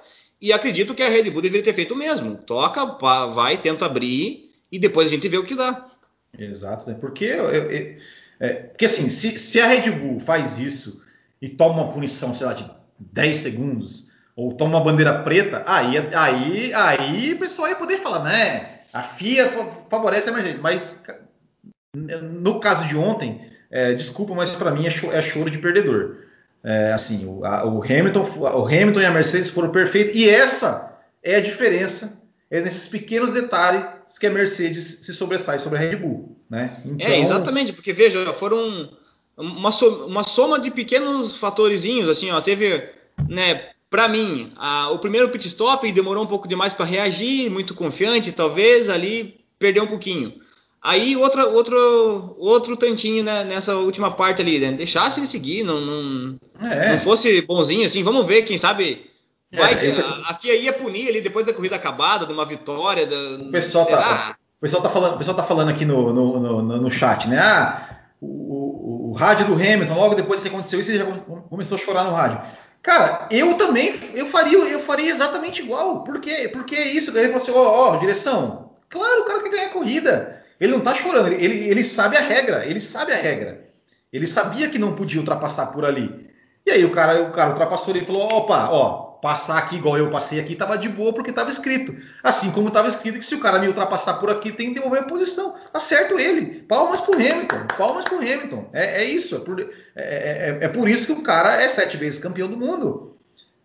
E acredito que a Red Bull deveria ter feito o mesmo. Toca, vai, tenta abrir e depois a gente vê o que dá. Exato, né? Porque, eu, eu, é, porque assim, se, se, a Red Bull faz isso e toma uma punição, sei lá, de 10 segundos, ou toma uma bandeira preta, aí, aí, aí o pessoal ia poder falar, né? A FIA favorece a Mercedes, mas no caso de ontem, é, desculpa, mas para mim é, cho é, choro de perdedor. É, assim, o, a, o, Hamilton, o Hamilton e a Mercedes foram perfeitos e essa é a diferença. É nesses pequenos detalhes que a Mercedes se sobressai sobre a Red Bull, né? Então... É exatamente, porque veja, foram uma, soma, uma soma de pequenos fatorezinhos, assim, ó, teve, né, para mim, a, o primeiro pit stop demorou um pouco demais para reagir, muito confiante, talvez ali perdeu um pouquinho. Aí outra, outro, outro tantinho né, nessa última parte ali, né? Deixasse ele seguir, não, não, é. não fosse bonzinho assim, vamos ver, quem sabe. É, vai é, a, a, FIA ia punir ali depois da corrida acabada, de uma vitória. Da, o, pessoal tá, o, pessoal tá falando, o pessoal tá falando aqui no, no, no, no chat, né? Ah, o, o, o, rádio do Hamilton, logo depois que aconteceu isso, ele já começou a chorar no rádio. Cara, eu também, eu faria, eu faria exatamente igual. Por quê? Porque é isso. Ele falou assim, ó, oh, oh, direção. Claro, o cara quer ganhar a corrida. Ele não está chorando, ele, ele, sabe a regra, ele sabe a regra. Ele sabia que não podia ultrapassar por ali. E aí o cara, o cara ultrapassou e falou: opa, ó, passar aqui igual eu passei aqui estava de boa porque estava escrito. Assim como estava escrito que se o cara me ultrapassar por aqui tem que devolver a posição. Acerto ele. Palmas pro Hamilton. Palmas pro Hamilton. É, é isso. É por, é, é, é por, isso que o cara é sete vezes campeão do mundo.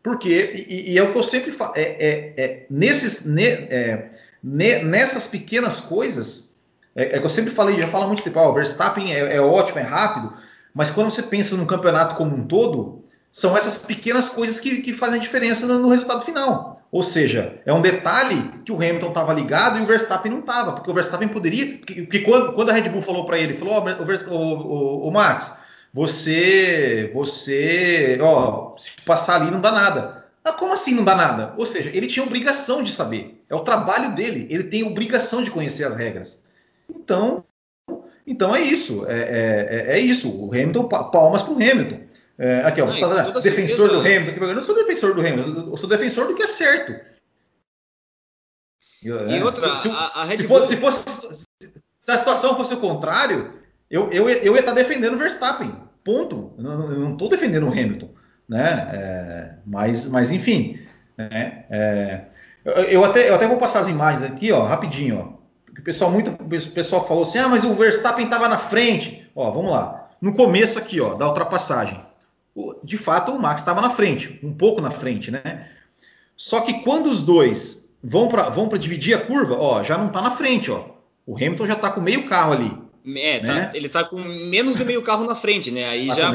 Porque, e, e é o que eu sempre falo, é, é, é nesses, ne, é, nessas pequenas coisas, é, é, que eu sempre falei, já falo há muito tempo, ó, o Verstappen é, é ótimo, é rápido, mas quando você pensa num campeonato como um todo, são essas pequenas coisas que, que fazem diferença no, no, resultado final. Ou seja, é um detalhe que o Hamilton estava ligado e o Verstappen não estava, porque o Verstappen poderia. Porque, porque quando, quando, a Red Bull falou para ele, falou: oh, o, Max, você, você, ó, se passar ali não dá nada. Ah, como assim não dá nada? Ou seja, ele tinha obrigação de saber. É o trabalho dele. Ele tem obrigação de conhecer as regras. Então, então é isso. É, é, é, é isso. O Hamilton, palmas para o Hamilton. É, aqui, ó, você está defensor certeza. do Hamilton. Eu não sou defensor do Hamilton, eu sou defensor do que é certo. e é, outra, se, se, a, a se, fosse, se, fosse, se a situação fosse o contrário, eu, eu, eu ia estar defendendo o Verstappen. Ponto. Eu não estou defendendo o Hamilton. Né? É, mas, mas, enfim. Né? É, eu, até, eu até vou passar as imagens aqui, ó, rapidinho. Ó. O pessoal, muito, o pessoal falou assim: ah, mas o Verstappen estava na frente. Ó, vamos lá. No começo aqui, ó, da ultrapassagem. De fato, o Max estava na frente, um pouco na frente, né? Só que quando os dois vão para vão dividir a curva, ó, já não está na frente, ó. O Hamilton já está com meio carro ali. É, tá, né? tá, ele está com menos de meio carro na frente, né? Aí tá já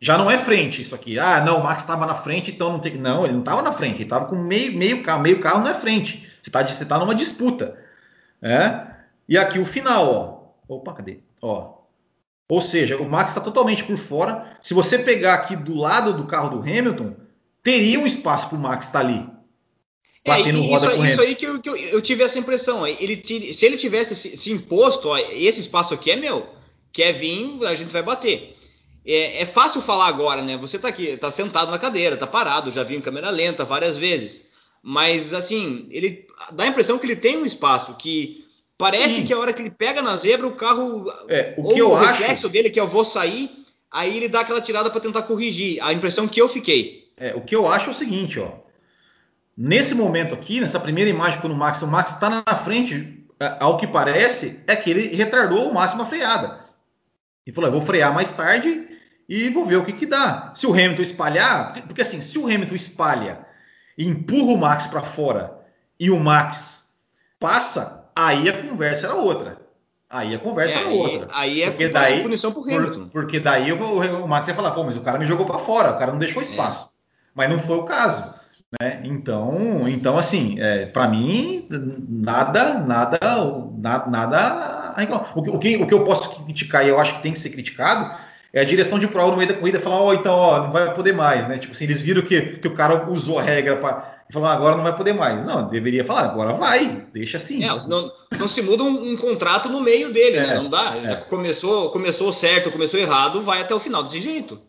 já não é frente isso aqui. Ah, não, o Max estava na frente, então não tem Não, ele não estava na frente, ele estava com meio, meio carro. Meio carro não é frente. Você está você tá numa disputa. É? E aqui o final, ó. Opa, cadê? Ó. Ou seja, o Max está totalmente por fora. Se você pegar aqui do lado do carro do Hamilton, teria um espaço para o Max estar tá ali. É, isso, isso aí que, eu, que eu, eu, tive essa impressão. Ele, se ele tivesse se, se, imposto, ó, esse espaço aqui é meu, quer vir, a gente vai bater. É, é, fácil falar agora, né? Você tá aqui, tá sentado na cadeira, tá parado, já vi em câmera lenta várias vezes. Mas assim, ele dá a impressão que ele tem um espaço que parece Sim. que a hora que ele pega na zebra, o carro é, o que eu o reflexo dele que eu vou sair, aí ele dá aquela tirada para tentar corrigir. A impressão que eu fiquei. É, o que eu acho é o seguinte, ó. Nesse momento aqui, nessa primeira imagem quando o Max, o Max está na frente, é, ao que parece, é que ele retardou o máximo a freada. E falou: vou frear mais tarde e vou ver o que, que dá. Se o Hamilton espalhar, porque, porque assim, se o Hamilton espalha e empurra o Max para fora e o Max passa, aí a conversa era outra. Aí a conversa é, era outra. Aí é porque daí, punição pro Hamilton. Por, porque daí o, o Max ia falar, pô, mas o cara me jogou para fora, o cara não deixou espaço. É. Mas não foi o caso. Né? Então, então assim, é, para mim, nada, nada, nada, nada o, o, que, o que eu posso criticar e eu acho que tem que ser criticado é a direção de prova no meio da corrida falar, ó, oh, então, ó, não vai poder mais, né? Tipo assim, eles viram que, que o cara usou a regra para e falou, ah, agora não vai poder mais. Não, deveria falar, agora vai, deixa assim. É, não, não se muda um, um, contrato no meio dele, né? é? Não dá. É. Já começou, começou certo, começou errado, vai até o final desse jeito.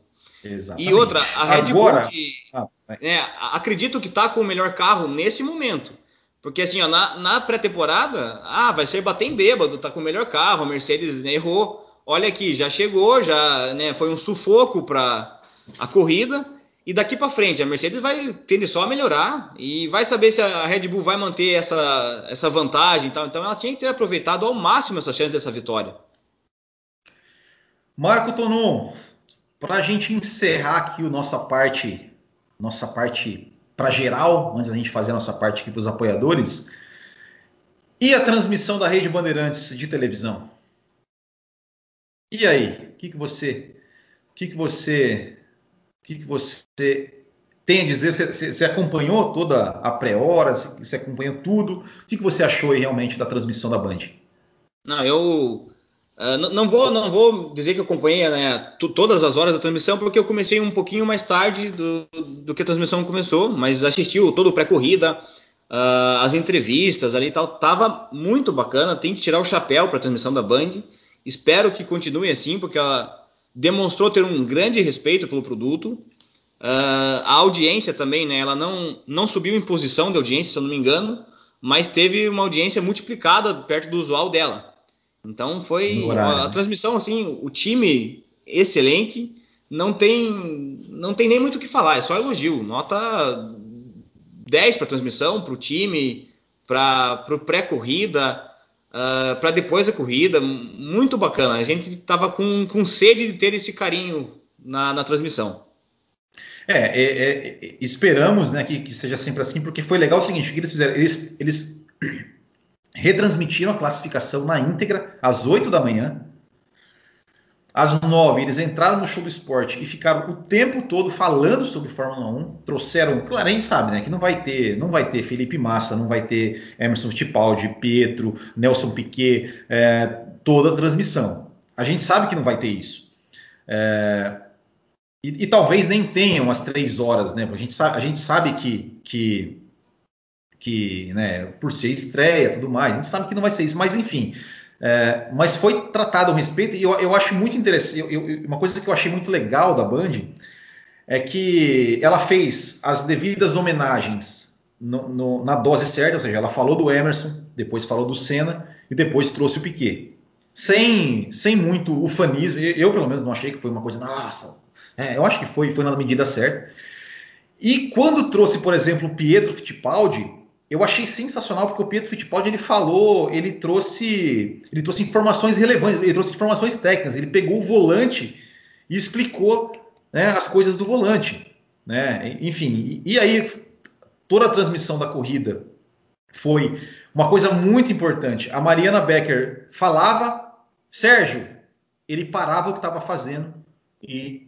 Exatamente. E outra, a Red agora, Bull, que, ah, é, acredito que tá com o melhor carro nesse momento. Porque assim, ó, na, na pré-temporada, ah, vai ser bater em bêbado, tá com o melhor carro, a Mercedes né, errou olha aqui, já chegou, já né, foi um sufoco para a corrida. E daqui para frente, a Mercedes vai tender só a melhorar e vai saber se a Red Bull vai manter essa, essa vantagem e tal. Então ela tinha que ter aproveitado ao máximo essa chance dessa vitória. Marco Tonon, para a gente encerrar aqui a nossa parte, nossa parte para geral, antes da gente fazer a nossa parte aqui para os apoiadores, e a transmissão da Rede Bandeirantes de televisão? E aí, o que, que você, o que, que você, que, que você tem a dizer? Você, você acompanhou toda a pré-hora? Você, você, acompanhou tudo? O que, que você achou aí realmente da transmissão da Band? Não, eu uh, não, vou, não vou dizer que acompanhei né, todas as horas da transmissão, porque eu comecei um pouquinho mais tarde do, do que a transmissão começou, mas assisti todo o pré-corrida, uh, as entrevistas ali e tal, tava muito bacana. Tem que tirar o chapéu para a transmissão da Band. Espero que continue assim, porque ela demonstrou ter um grande respeito pelo produto. Uh, a audiência também, né? Ela não, não subiu em posição de audiência, se eu não me engano, mas teve uma audiência multiplicada perto do usual dela. Então foi a, a transmissão, assim, o time excelente. Não tem, não tem nem muito o que falar, é só elogio. Nota 10 para a transmissão, para o time, para o pré-corrida uh, ah, para depois da corrida. Muito bacana. A gente estava com, com sede de ter esse carinho na, na transmissão. É, é, é, esperamos né, que, que, seja sempre assim, porque foi legal o seguinte: que eles fizeram, eles, eles (clears throat) retransmitiram a classificação na íntegra às 8 da manhã. Às 9, eles entraram no show do esporte e ficaram o tempo todo falando sobre Fórmula 1. Trouxeram, claro, a gente sabe, né, que não vai ter, não vai ter Felipe Massa, não vai ter Emerson Fittipaldi, Pietro, Nelson Piquet, é, toda a transmissão. A gente sabe que não vai ter isso. É, e, e, talvez nem tenham as três horas, né? A gente sabe, a gente sabe que, que, que né, por ser estreia tudo mais, a gente sabe que não vai ser isso, mas enfim. É, mas foi tratado a respeito, e eu, eu acho muito interessante. Eu, eu, uma coisa que eu achei muito legal da Band é que ela fez as devidas homenagens no, no, na dose certa, ou seja, ela falou do Emerson, depois falou do Senna e depois trouxe o Piquet. Sem, sem muito ufanismo, eu pelo menos não achei que foi uma coisa, nossa, é, eu acho que foi, foi na medida certa. E quando trouxe, por exemplo, o Pietro Fittipaldi, eu achei sensacional porque o Pietro Fittipaldi ele falou, ele trouxe, ele trouxe informações relevantes, ele trouxe informações técnicas, ele pegou o volante e explicou né, as coisas do volante, né? Enfim, e, e aí toda a transmissão da corrida foi uma coisa muito importante. A Mariana Becker falava, Sérgio, ele parava o que estava fazendo e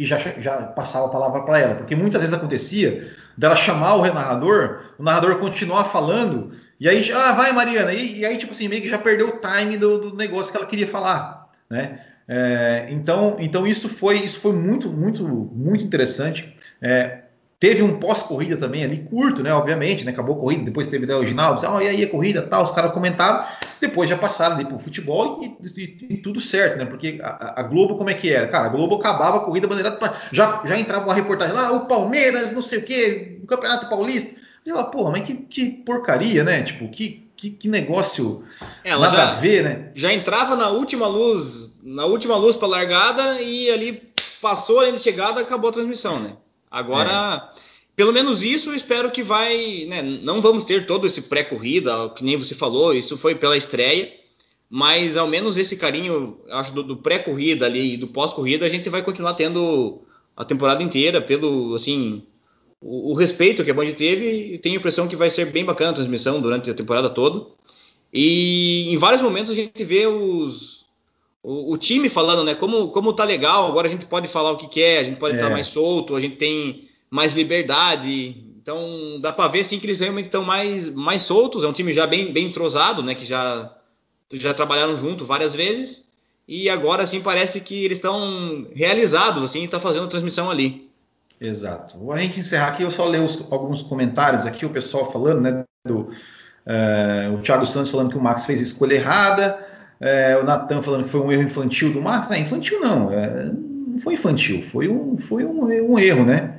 e já, já passava a palavra para ela. Porque muitas vezes acontecia dela chamar o narrador, o narrador continuar falando, e aí, ah, vai Mariana, e, e aí, tipo assim, meio que já perdeu o time do, do negócio que ela queria falar, né? É, então, então isso foi isso foi muito muito muito interessante. É, Teve um pós-corrida também ali, curto, né? Obviamente, né? Acabou a corrida, depois teve até o Ginaldo, ah, e aí a corrida tal, os caras comentaram, depois já passaram ali pro futebol e, e, e, tudo certo, né? Porque a, a, Globo, como é que era? Cara, a Globo acabava a corrida bandeirada, já, já entrava uma reportagem lá, o Palmeiras, não sei o quê, o Campeonato Paulista. E ela, porra, mas que, que porcaria, né? Tipo, que, que, que negócio Ela nada já, a ver, né? Já entrava na última luz, na última luz para largada e ali passou a linha de chegada, acabou a transmissão, né? Agora, é. pelo menos isso eu espero que vai. Né, não vamos ter todo esse pré-corrida, que nem você falou, isso foi pela estreia. Mas ao menos esse carinho, acho, do, do pré-corrida ali e do pós-corrida, a gente vai continuar tendo a temporada inteira, pelo assim. O, o respeito que a Band teve, tenho a impressão que vai ser bem bacana a transmissão durante a temporada toda. E em vários momentos a gente vê os, o, o, time falando, né? Como, como tá legal, agora a gente pode falar o que quer, a gente pode estar é. tá mais solto, a gente tem mais liberdade. Então dá para ver assim que eles realmente estão mais, mais soltos. É um time já bem, bem entrosado, né? Que já, já trabalharam junto várias vezes. E agora assim parece que eles estão realizados, assim, está fazendo a transmissão ali. Exato. A gente encerrar aqui, eu só ler os, alguns comentários aqui, o pessoal falando, né? Do, uh, o Thiago Santos falando que o Max fez escolha errada. É, o Natan falando que foi um erro infantil do Max. Não, infantil não. É, não foi infantil, foi um, foi um, um erro, né?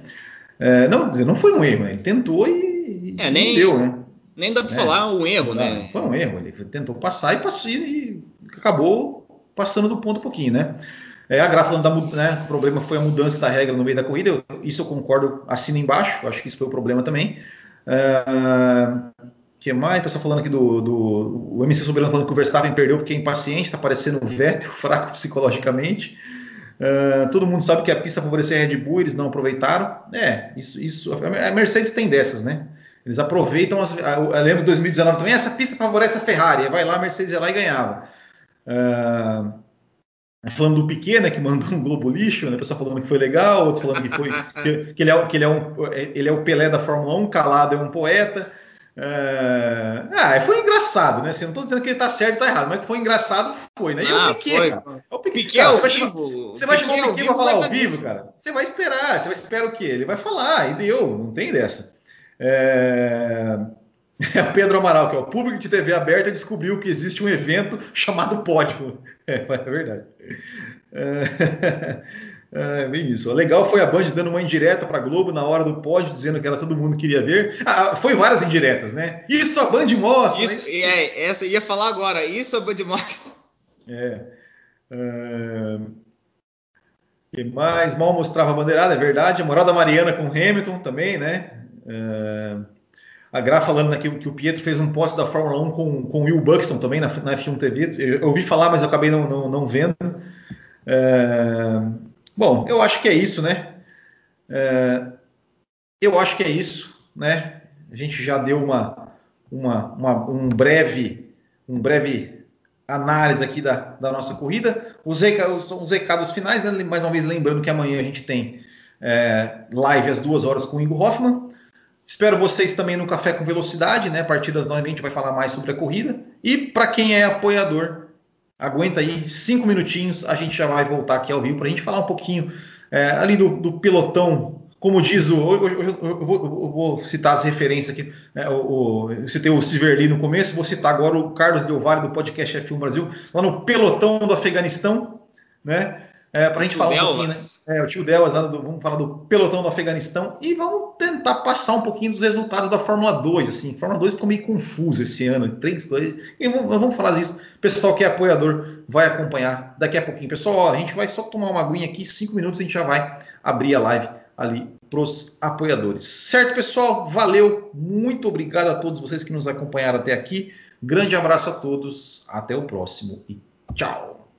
É, não, não foi um erro, né? Ele tentou e, é, nem, deu, né? Nem dá para é, falar um erro, né? Foi um erro. Ele tentou passar e passou e acabou passando do ponto um pouquinho, né? É, a Gra falando da né, o problema foi a mudança da regra no meio da corrida. Eu, isso eu concordo, assina embaixo. Acho que isso foi o problema também. Uh, que mais? Pessoal falando aqui do, do o MC Soberano falando que o Verstappen perdeu porque é impaciente, está parecendo o Vettel, (laughs) fraco psicologicamente. Uh, todo mundo sabe que a pista favorecia a Red Bull, eles não aproveitaram. É, isso, isso. A Mercedes tem dessas, né? Eles aproveitam. As, eu lembro de 2019 também. Essa pista favorece a Ferrari. Vai lá, a Mercedes ia lá e ganhava. Uh, falando do Piquet, né, que mandou um globo lixo, né, pessoal falando que foi legal, outros falando que foi (laughs) que, que, ele, é, que ele, é um, ele é o Pelé da Fórmula 1, calado é um poeta. É... Ah, foi engraçado, né? Assim, não estou dizendo que ele está certo ou tá errado, mas que foi engraçado, foi, né? E ah, o Piquet, foi. cara. É o Piquet, Piquet cara, você, vai chamar, você vai chamar o Piquet para falar ao vivo, cara? Você vai esperar, você vai esperar o quê? Ele vai falar, e deu, não tem dessa. É... (laughs) É o Pedro Amaral, que é o público de TV aberta, descobriu que existe um evento chamado Pódio. (laughs) É, é verdade. É... (laughs) É bem isso. O legal foi a Band dando uma indireta para Globo na hora do pódio, dizendo que era todo mundo queria ver. Ah, foi várias indiretas, né? Isso a Band mostra. Isso, né? é, essa ia falar agora. Isso a Band mostra. É. Uh... que mais? Mal mostrava a bandeirada, é verdade. A moral da Mariana com Hamilton também, né? Uh... A Gra falando aqui que o Pietro fez um post da Fórmula 1 com, com o Will Buxton também na, na F1 TV. Eu ouvi falar, mas eu acabei não, não, não vendo. Uh... Bom, eu acho que é isso, né? É, eu acho que é isso, né? A gente já deu uma, uma, uma, um breve, um breve análise aqui da, da nossa corrida. Os, os, os recados finais, né? mais uma vez lembrando que amanhã a gente tem é, live às duas horas com o Ingo Hoffman. Espero vocês também no Café com Velocidade, né? A partir das nove a gente vai falar mais sobre a corrida. E para quem é apoiador, aguenta aí cinco minutinhos, a gente já vai voltar aqui ao vivo para a gente falar um pouquinho é, ali do, do, pelotão. Como diz o. Eu, eu, eu, vou, eu vou, citar as referências aqui. Né, o, o, eu citei o Siverli no começo, vou citar agora o Carlos Del Valle do podcast F1 Brasil, lá no pelotão do Afeganistão, né? É, para a gente falar um pouquinho, né? É, o tio Delas, do, vamos falar do pelotão do Afeganistão e vamos tentar passar um pouquinho dos resultados da Fórmula 2. Assim, a Fórmula 2 ficou meio confusa esse ano, 3, 2, e vamos, vamos falar disso. Pessoal que é apoiador vai acompanhar daqui a pouquinho. Pessoal, ó, a gente vai só tomar uma aguinha aqui, 5 minutos a gente já vai abrir a live ali para os apoiadores. Certo, pessoal? Valeu, muito obrigado a todos vocês que nos acompanharam até aqui. Grande abraço a todos, até o próximo e tchau.